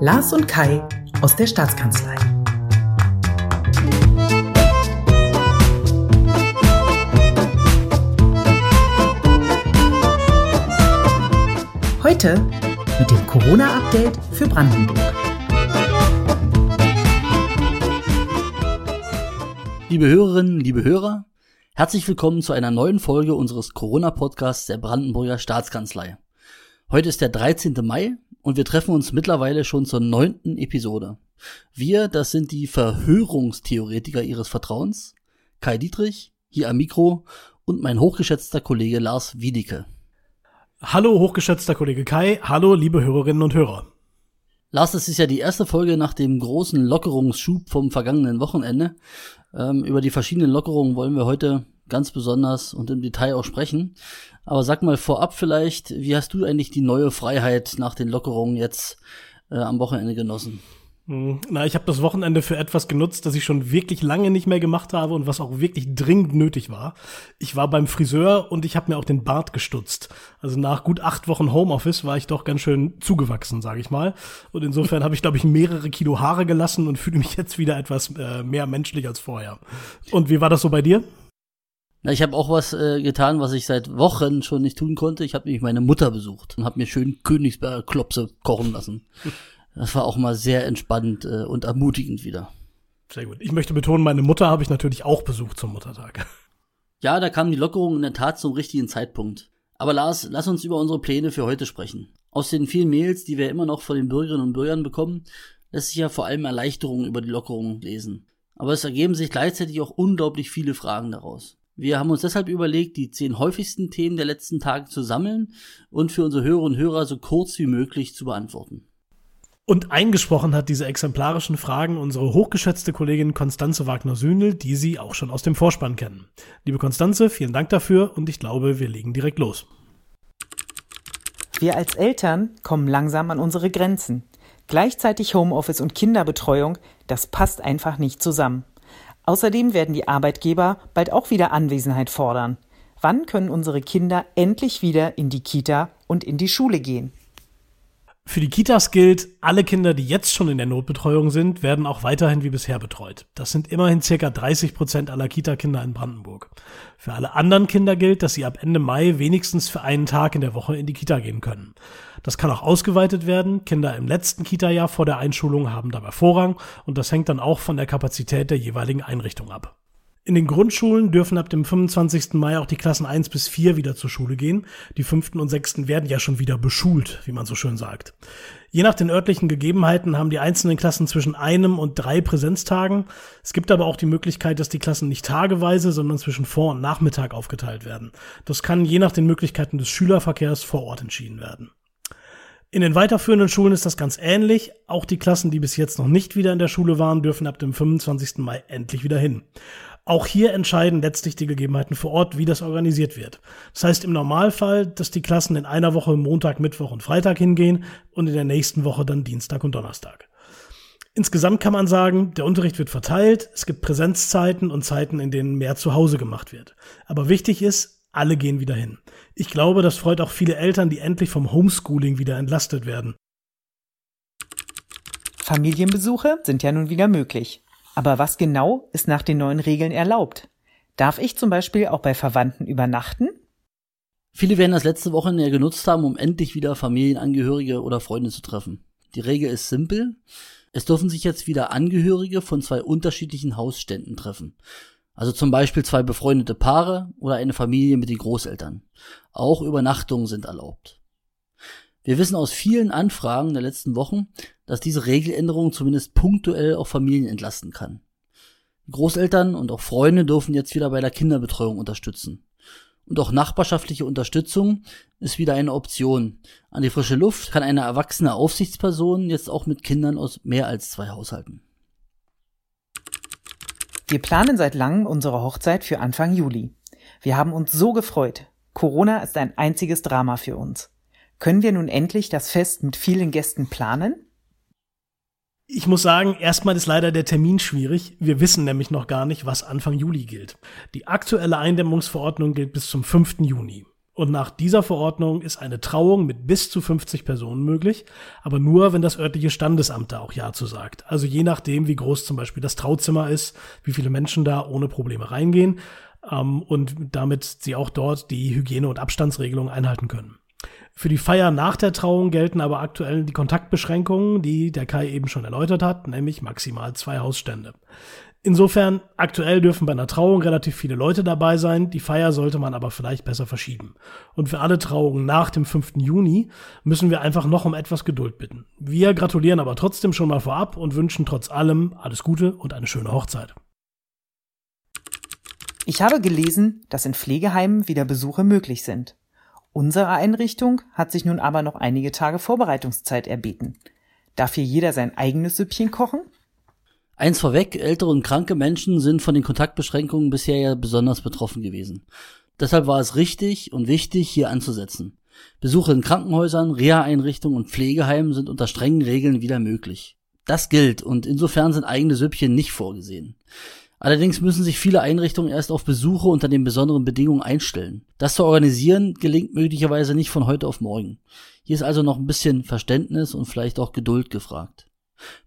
Lars und Kai aus der Staatskanzlei. Heute mit dem Corona-Update für Brandenburg. Liebe Hörerinnen, liebe Hörer, herzlich willkommen zu einer neuen Folge unseres Corona-Podcasts der Brandenburger Staatskanzlei. Heute ist der 13. Mai und wir treffen uns mittlerweile schon zur neunten Episode. Wir, das sind die Verhörungstheoretiker Ihres Vertrauens, Kai Dietrich, hier am Mikro und mein hochgeschätzter Kollege Lars Wiedicke. Hallo, hochgeschätzter Kollege Kai, hallo, liebe Hörerinnen und Hörer. Lars, das ist ja die erste Folge nach dem großen Lockerungsschub vom vergangenen Wochenende. Ähm, über die verschiedenen Lockerungen wollen wir heute ganz besonders und im Detail auch sprechen. Aber sag mal vorab vielleicht, wie hast du eigentlich die neue Freiheit nach den Lockerungen jetzt äh, am Wochenende genossen? Hm, na, ich habe das Wochenende für etwas genutzt, das ich schon wirklich lange nicht mehr gemacht habe und was auch wirklich dringend nötig war. Ich war beim Friseur und ich habe mir auch den Bart gestutzt. Also nach gut acht Wochen Homeoffice war ich doch ganz schön zugewachsen, sage ich mal. Und insofern habe ich, glaube ich, mehrere Kilo Haare gelassen und fühle mich jetzt wieder etwas äh, mehr menschlich als vorher. Und wie war das so bei dir? Na, ich habe auch was äh, getan, was ich seit Wochen schon nicht tun konnte. Ich habe nämlich meine Mutter besucht und habe mir schön Königsberger Klopse kochen lassen. Das war auch mal sehr entspannend äh, und ermutigend wieder. Sehr gut. Ich möchte betonen, meine Mutter habe ich natürlich auch besucht zum Muttertag. Ja, da kam die Lockerung in der Tat zum richtigen Zeitpunkt. Aber Lars, lass uns über unsere Pläne für heute sprechen. Aus den vielen Mails, die wir immer noch von den Bürgerinnen und Bürgern bekommen, lässt sich ja vor allem Erleichterungen über die Lockerung lesen. Aber es ergeben sich gleichzeitig auch unglaublich viele Fragen daraus. Wir haben uns deshalb überlegt, die zehn häufigsten Themen der letzten Tage zu sammeln und für unsere Hörerinnen und Hörer so kurz wie möglich zu beantworten. Und eingesprochen hat diese exemplarischen Fragen unsere hochgeschätzte Kollegin Konstanze Wagner-Sühnel, die Sie auch schon aus dem Vorspann kennen. Liebe Konstanze, vielen Dank dafür und ich glaube, wir legen direkt los. Wir als Eltern kommen langsam an unsere Grenzen. Gleichzeitig Homeoffice und Kinderbetreuung, das passt einfach nicht zusammen. Außerdem werden die Arbeitgeber bald auch wieder Anwesenheit fordern. Wann können unsere Kinder endlich wieder in die Kita und in die Schule gehen? Für die Kitas gilt, alle Kinder, die jetzt schon in der Notbetreuung sind, werden auch weiterhin wie bisher betreut. Das sind immerhin circa 30 Prozent aller Kita-Kinder in Brandenburg. Für alle anderen Kinder gilt, dass sie ab Ende Mai wenigstens für einen Tag in der Woche in die Kita gehen können. Das kann auch ausgeweitet werden. Kinder im letzten Kita-Jahr vor der Einschulung haben dabei Vorrang und das hängt dann auch von der Kapazität der jeweiligen Einrichtung ab. In den Grundschulen dürfen ab dem 25. Mai auch die Klassen 1 bis 4 wieder zur Schule gehen. Die fünften und sechsten werden ja schon wieder beschult, wie man so schön sagt. Je nach den örtlichen Gegebenheiten haben die einzelnen Klassen zwischen einem und drei Präsenztagen. Es gibt aber auch die Möglichkeit, dass die Klassen nicht tageweise, sondern zwischen Vor- und Nachmittag aufgeteilt werden. Das kann je nach den Möglichkeiten des Schülerverkehrs vor Ort entschieden werden. In den weiterführenden Schulen ist das ganz ähnlich. Auch die Klassen, die bis jetzt noch nicht wieder in der Schule waren, dürfen ab dem 25. Mai endlich wieder hin. Auch hier entscheiden letztlich die Gegebenheiten vor Ort, wie das organisiert wird. Das heißt im Normalfall, dass die Klassen in einer Woche Montag, Mittwoch und Freitag hingehen und in der nächsten Woche dann Dienstag und Donnerstag. Insgesamt kann man sagen, der Unterricht wird verteilt, es gibt Präsenzzeiten und Zeiten, in denen mehr zu Hause gemacht wird. Aber wichtig ist, alle gehen wieder hin. Ich glaube, das freut auch viele Eltern, die endlich vom Homeschooling wieder entlastet werden. Familienbesuche sind ja nun wieder möglich. Aber was genau ist nach den neuen Regeln erlaubt? Darf ich zum Beispiel auch bei Verwandten übernachten? Viele werden das letzte Wochenende ja genutzt haben, um endlich wieder Familienangehörige oder Freunde zu treffen. Die Regel ist simpel. Es dürfen sich jetzt wieder Angehörige von zwei unterschiedlichen Hausständen treffen. Also zum Beispiel zwei befreundete Paare oder eine Familie mit den Großeltern. Auch Übernachtungen sind erlaubt. Wir wissen aus vielen Anfragen der letzten Wochen, dass diese Regeländerung zumindest punktuell auch Familien entlasten kann. Großeltern und auch Freunde dürfen jetzt wieder bei der Kinderbetreuung unterstützen. Und auch nachbarschaftliche Unterstützung ist wieder eine Option. An die frische Luft kann eine erwachsene Aufsichtsperson jetzt auch mit Kindern aus mehr als zwei Haushalten. Wir planen seit langem unsere Hochzeit für Anfang Juli. Wir haben uns so gefreut. Corona ist ein einziges Drama für uns. Können wir nun endlich das Fest mit vielen Gästen planen? Ich muss sagen, erstmal ist leider der Termin schwierig. Wir wissen nämlich noch gar nicht, was Anfang Juli gilt. Die aktuelle Eindämmungsverordnung gilt bis zum 5. Juni. Und nach dieser Verordnung ist eine Trauung mit bis zu 50 Personen möglich, aber nur, wenn das örtliche Standesamt da auch Ja zu sagt. Also je nachdem, wie groß zum Beispiel das Trauzimmer ist, wie viele Menschen da ohne Probleme reingehen ähm, und damit sie auch dort die Hygiene- und Abstandsregelungen einhalten können. Für die Feier nach der Trauung gelten aber aktuell die Kontaktbeschränkungen, die der Kai eben schon erläutert hat, nämlich maximal zwei Hausstände. Insofern, aktuell dürfen bei einer Trauung relativ viele Leute dabei sein, die Feier sollte man aber vielleicht besser verschieben. Und für alle Trauungen nach dem 5. Juni müssen wir einfach noch um etwas Geduld bitten. Wir gratulieren aber trotzdem schon mal vorab und wünschen trotz allem alles Gute und eine schöne Hochzeit. Ich habe gelesen, dass in Pflegeheimen wieder Besuche möglich sind. Unsere Einrichtung hat sich nun aber noch einige Tage Vorbereitungszeit erbeten. Darf hier jeder sein eigenes Süppchen kochen? Eins vorweg, ältere und kranke Menschen sind von den Kontaktbeschränkungen bisher ja besonders betroffen gewesen. Deshalb war es richtig und wichtig, hier anzusetzen. Besuche in Krankenhäusern, Reha-Einrichtungen und Pflegeheimen sind unter strengen Regeln wieder möglich. Das gilt und insofern sind eigene Süppchen nicht vorgesehen. Allerdings müssen sich viele Einrichtungen erst auf Besuche unter den besonderen Bedingungen einstellen. Das zu organisieren gelingt möglicherweise nicht von heute auf morgen. Hier ist also noch ein bisschen Verständnis und vielleicht auch Geduld gefragt.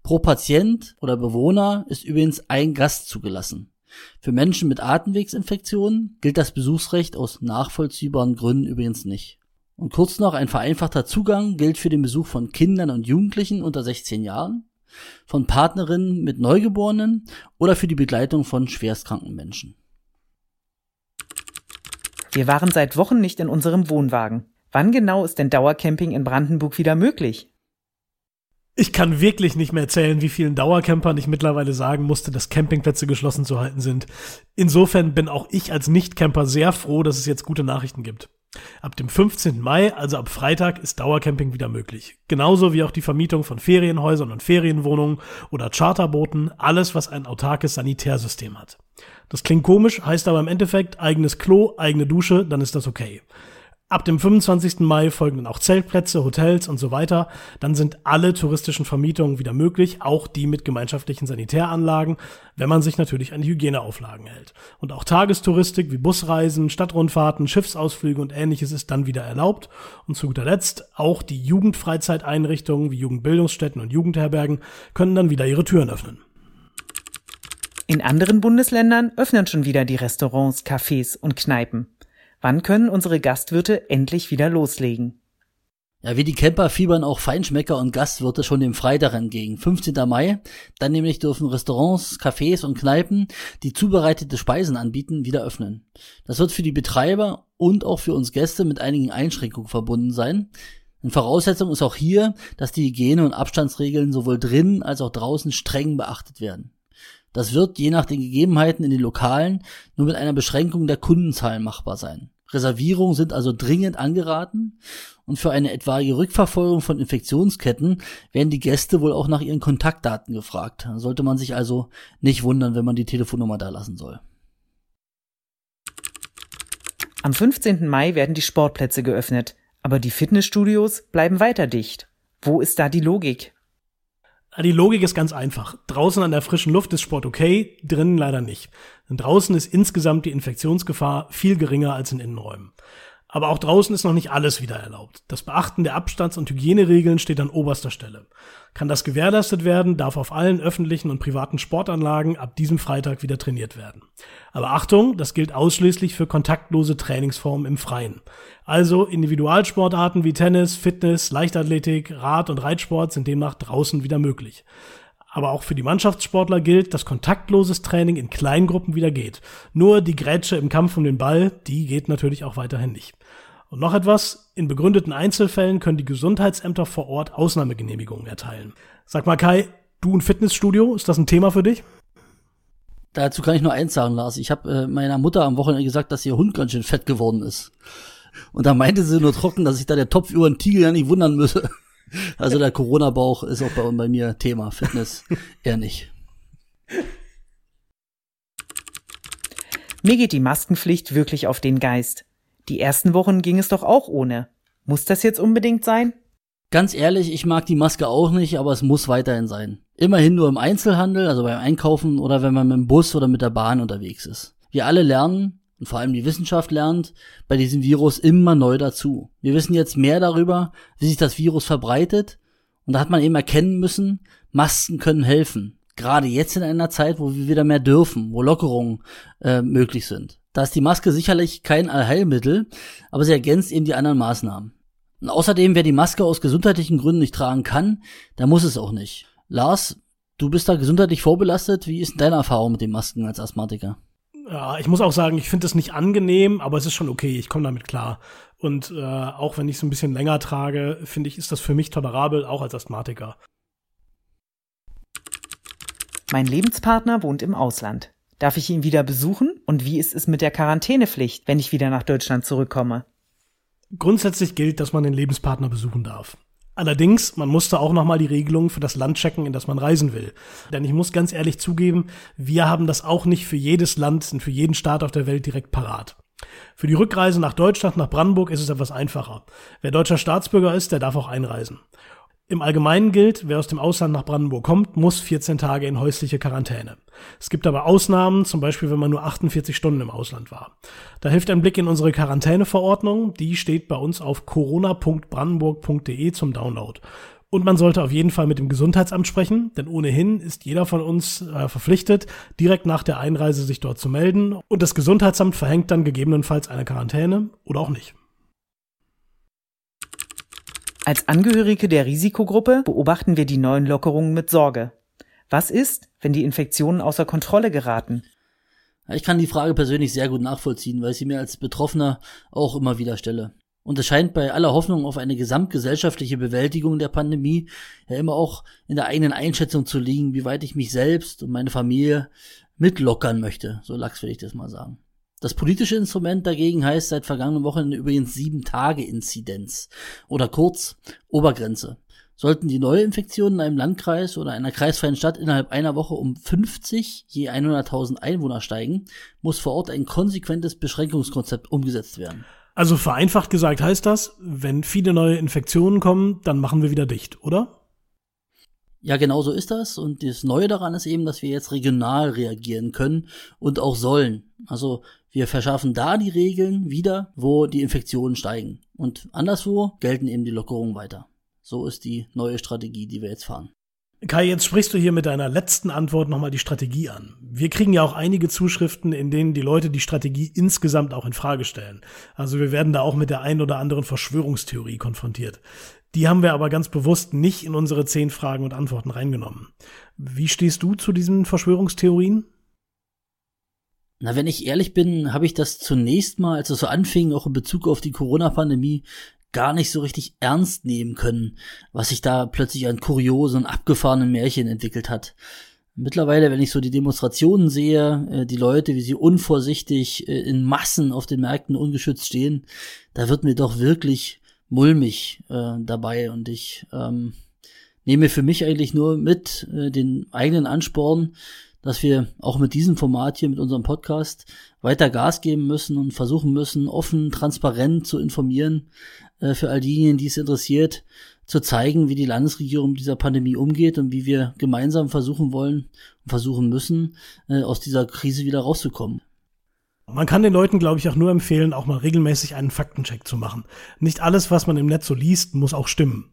Pro Patient oder Bewohner ist übrigens ein Gast zugelassen. Für Menschen mit Atemwegsinfektionen gilt das Besuchsrecht aus nachvollziehbaren Gründen übrigens nicht. Und kurz noch ein vereinfachter Zugang gilt für den Besuch von Kindern und Jugendlichen unter 16 Jahren, von Partnerinnen mit Neugeborenen oder für die Begleitung von schwerstkranken Menschen. Wir waren seit Wochen nicht in unserem Wohnwagen. Wann genau ist denn Dauercamping in Brandenburg wieder möglich? Ich kann wirklich nicht mehr erzählen, wie vielen Dauercampern ich mittlerweile sagen musste, dass Campingplätze geschlossen zu halten sind. Insofern bin auch ich als Nicht-Camper sehr froh, dass es jetzt gute Nachrichten gibt. Ab dem 15. Mai, also ab Freitag, ist Dauercamping wieder möglich. Genauso wie auch die Vermietung von Ferienhäusern und Ferienwohnungen oder Charterbooten, alles, was ein autarkes Sanitärsystem hat. Das klingt komisch, heißt aber im Endeffekt eigenes Klo, eigene Dusche, dann ist das okay. Ab dem 25. Mai folgen dann auch Zeltplätze, Hotels und so weiter. Dann sind alle touristischen Vermietungen wieder möglich, auch die mit gemeinschaftlichen Sanitäranlagen, wenn man sich natürlich an die Hygieneauflagen hält. Und auch Tagestouristik wie Busreisen, Stadtrundfahrten, Schiffsausflüge und ähnliches ist dann wieder erlaubt. Und zu guter Letzt auch die Jugendfreizeiteinrichtungen wie Jugendbildungsstätten und Jugendherbergen können dann wieder ihre Türen öffnen. In anderen Bundesländern öffnen schon wieder die Restaurants, Cafés und Kneipen. Wann können unsere Gastwirte endlich wieder loslegen? Ja, wie die Camper fiebern auch Feinschmecker und Gastwirte schon dem Freitag entgegen. 15. Mai. Dann nämlich dürfen Restaurants, Cafés und Kneipen, die zubereitete Speisen anbieten, wieder öffnen. Das wird für die Betreiber und auch für uns Gäste mit einigen Einschränkungen verbunden sein. Eine Voraussetzung ist auch hier, dass die Hygiene- und Abstandsregeln sowohl drinnen als auch draußen streng beachtet werden. Das wird je nach den Gegebenheiten in den Lokalen nur mit einer Beschränkung der Kundenzahlen machbar sein. Reservierungen sind also dringend angeraten und für eine etwaige Rückverfolgung von Infektionsketten werden die Gäste wohl auch nach ihren Kontaktdaten gefragt. Da sollte man sich also nicht wundern, wenn man die Telefonnummer da lassen soll. Am 15. Mai werden die Sportplätze geöffnet, aber die Fitnessstudios bleiben weiter dicht. Wo ist da die Logik? Die Logik ist ganz einfach. Draußen an der frischen Luft ist Sport okay, drinnen leider nicht. Denn draußen ist insgesamt die Infektionsgefahr viel geringer als in Innenräumen. Aber auch draußen ist noch nicht alles wieder erlaubt. Das Beachten der Abstands- und Hygieneregeln steht an oberster Stelle. Kann das gewährleistet werden, darf auf allen öffentlichen und privaten Sportanlagen ab diesem Freitag wieder trainiert werden. Aber Achtung, das gilt ausschließlich für kontaktlose Trainingsformen im Freien. Also Individualsportarten wie Tennis, Fitness, Leichtathletik, Rad- und Reitsport sind demnach draußen wieder möglich. Aber auch für die Mannschaftssportler gilt, dass kontaktloses Training in Kleingruppen wieder geht. Nur die Grätsche im Kampf um den Ball, die geht natürlich auch weiterhin nicht. Und noch etwas, in begründeten Einzelfällen können die Gesundheitsämter vor Ort Ausnahmegenehmigungen erteilen. Sag mal Kai, du ein Fitnessstudio, ist das ein Thema für dich? Dazu kann ich nur eins sagen, Lars. Ich habe äh, meiner Mutter am Wochenende gesagt, dass ihr Hund ganz schön fett geworden ist. Und da meinte sie nur trocken, dass sich da der Topf über den Tiegel ja nicht wundern müsse. Also der Corona-Bauch ist auch bei, bei mir Thema. Fitness eher nicht. Mir geht die Maskenpflicht wirklich auf den Geist. Die ersten Wochen ging es doch auch ohne. Muss das jetzt unbedingt sein? Ganz ehrlich, ich mag die Maske auch nicht, aber es muss weiterhin sein. Immerhin nur im Einzelhandel, also beim Einkaufen oder wenn man mit dem Bus oder mit der Bahn unterwegs ist. Wir alle lernen, Und vor allem die Wissenschaft lernt bei diesem Virus immer neu dazu. Wir wissen jetzt mehr darüber, wie sich das Virus verbreitet. Und da hat man eben erkennen müssen, Masken können helfen. Gerade jetzt in einer Zeit, wo wir wieder mehr dürfen, wo Lockerungen äh, möglich sind. Da ist die Maske sicherlich kein Allheilmittel, aber sie ergänzt eben die anderen Maßnahmen. Und außerdem, wer die Maske aus gesundheitlichen Gründen nicht tragen kann, der muss es auch nicht. Lars, du bist da gesundheitlich vorbelastet. Wie ist deine Erfahrung mit den Masken als Asthmatiker? Ja, ich muss auch sagen, ich finde es nicht angenehm, aber es ist schon okay. Ich komme damit klar. Und äh, auch wenn ich es ein bisschen länger trage, finde ich, ist das für mich tolerabel, auch als Asthmatiker. Mein Lebenspartner wohnt im Ausland. Darf ich ihn wieder besuchen? Und wie ist es mit der Quarantänepflicht, wenn ich wieder nach Deutschland zurückkomme? Grundsätzlich gilt, dass man den Lebenspartner besuchen darf. Allerdings, man musste auch nochmal die Regelung für das Land checken, in das man reisen will. Denn ich muss ganz ehrlich zugeben, wir haben das auch nicht für jedes Land und für jeden Staat auf der Welt direkt parat. Für die Rückreise nach Deutschland, nach Brandenburg ist es etwas einfacher. Wer deutscher Staatsbürger ist, der darf auch einreisen. Im Allgemeinen gilt, wer aus dem Ausland nach Brandenburg kommt, muss 14 Tage in häusliche Quarantäne. Es gibt aber Ausnahmen, zum Beispiel wenn man nur 48 Stunden im Ausland war. Da hilft ein Blick in unsere Quarantäneverordnung, die steht bei uns auf corona.brandenburg.de zum Download. Und man sollte auf jeden Fall mit dem Gesundheitsamt sprechen, denn ohnehin ist jeder von uns äh, verpflichtet, direkt nach der Einreise sich dort zu melden. Und das Gesundheitsamt verhängt dann gegebenenfalls eine Quarantäne oder auch nicht. Als Angehörige der Risikogruppe beobachten wir die neuen Lockerungen mit Sorge. Was ist, wenn die Infektionen außer Kontrolle geraten? Ich kann die Frage persönlich sehr gut nachvollziehen, weil ich sie mir als Betroffener auch immer wieder stelle. Und es scheint bei aller Hoffnung auf eine gesamtgesellschaftliche Bewältigung der Pandemie ja immer auch in der eigenen Einschätzung zu liegen, wie weit ich mich selbst und meine Familie mitlockern möchte. So lax will ich das mal sagen. Das politische Instrument dagegen heißt seit vergangenen Wochen übrigens sieben Tage Inzidenz oder kurz Obergrenze. Sollten die Neuinfektionen in einem Landkreis oder einer kreisfreien Stadt innerhalb einer Woche um 50 je 100.000 Einwohner steigen, muss vor Ort ein konsequentes Beschränkungskonzept umgesetzt werden. Also vereinfacht gesagt heißt das, wenn viele neue Infektionen kommen, dann machen wir wieder dicht, oder? Ja, genau so ist das. Und das Neue daran ist eben, dass wir jetzt regional reagieren können und auch sollen. Also wir verschaffen da die Regeln wieder, wo die Infektionen steigen. Und anderswo gelten eben die Lockerungen weiter. So ist die neue Strategie, die wir jetzt fahren. Kai, jetzt sprichst du hier mit deiner letzten Antwort nochmal die Strategie an. Wir kriegen ja auch einige Zuschriften, in denen die Leute die Strategie insgesamt auch in Frage stellen. Also wir werden da auch mit der einen oder anderen Verschwörungstheorie konfrontiert. Die haben wir aber ganz bewusst nicht in unsere zehn Fragen und Antworten reingenommen. Wie stehst du zu diesen Verschwörungstheorien? Na, wenn ich ehrlich bin, habe ich das zunächst mal, als es so anfing, auch in Bezug auf die Corona-Pandemie, gar nicht so richtig ernst nehmen können, was sich da plötzlich an kuriosen abgefahrenen Märchen entwickelt hat. Mittlerweile, wenn ich so die Demonstrationen sehe, äh, die Leute, wie sie unvorsichtig äh, in Massen auf den Märkten ungeschützt stehen, da wird mir doch wirklich mulmig äh, dabei und ich ähm, nehme für mich eigentlich nur mit äh, den eigenen Ansporn, dass wir auch mit diesem Format hier, mit unserem Podcast, weiter Gas geben müssen und versuchen müssen, offen, transparent zu informieren, äh, für all diejenigen, die es interessiert, zu zeigen, wie die Landesregierung mit dieser Pandemie umgeht und wie wir gemeinsam versuchen wollen und versuchen müssen, äh, aus dieser Krise wieder rauszukommen. Man kann den Leuten, glaube ich, auch nur empfehlen, auch mal regelmäßig einen Faktencheck zu machen. Nicht alles, was man im Netz so liest, muss auch stimmen.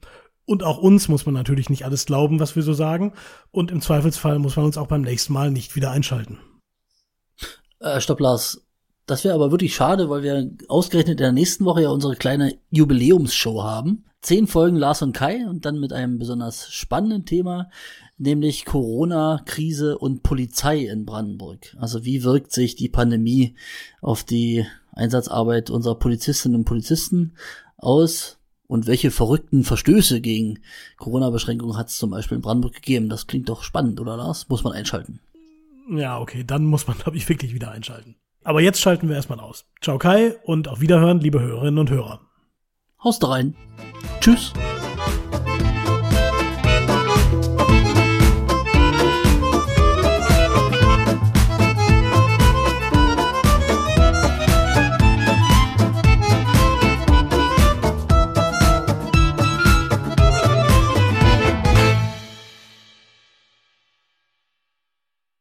Und auch uns muss man natürlich nicht alles glauben, was wir so sagen. Und im Zweifelsfall muss man uns auch beim nächsten Mal nicht wieder einschalten. Äh, stopp, Lars. Das wäre aber wirklich schade, weil wir ausgerechnet in der nächsten Woche ja unsere kleine Jubiläumsshow haben. Zehn Folgen Lars und Kai und dann mit einem besonders spannenden Thema, nämlich Corona, Krise und Polizei in Brandenburg. Also wie wirkt sich die Pandemie auf die Einsatzarbeit unserer Polizistinnen und Polizisten aus? Und welche verrückten Verstöße gegen Corona-Beschränkungen hat es zum Beispiel in Brandenburg gegeben? Das klingt doch spannend, oder Lars? Muss man einschalten. Ja, okay, dann muss man, glaube ich, wirklich wieder einschalten. Aber jetzt schalten wir erstmal aus. Ciao Kai und auf Wiederhören, liebe Hörerinnen und Hörer. Haust rein. Tschüss.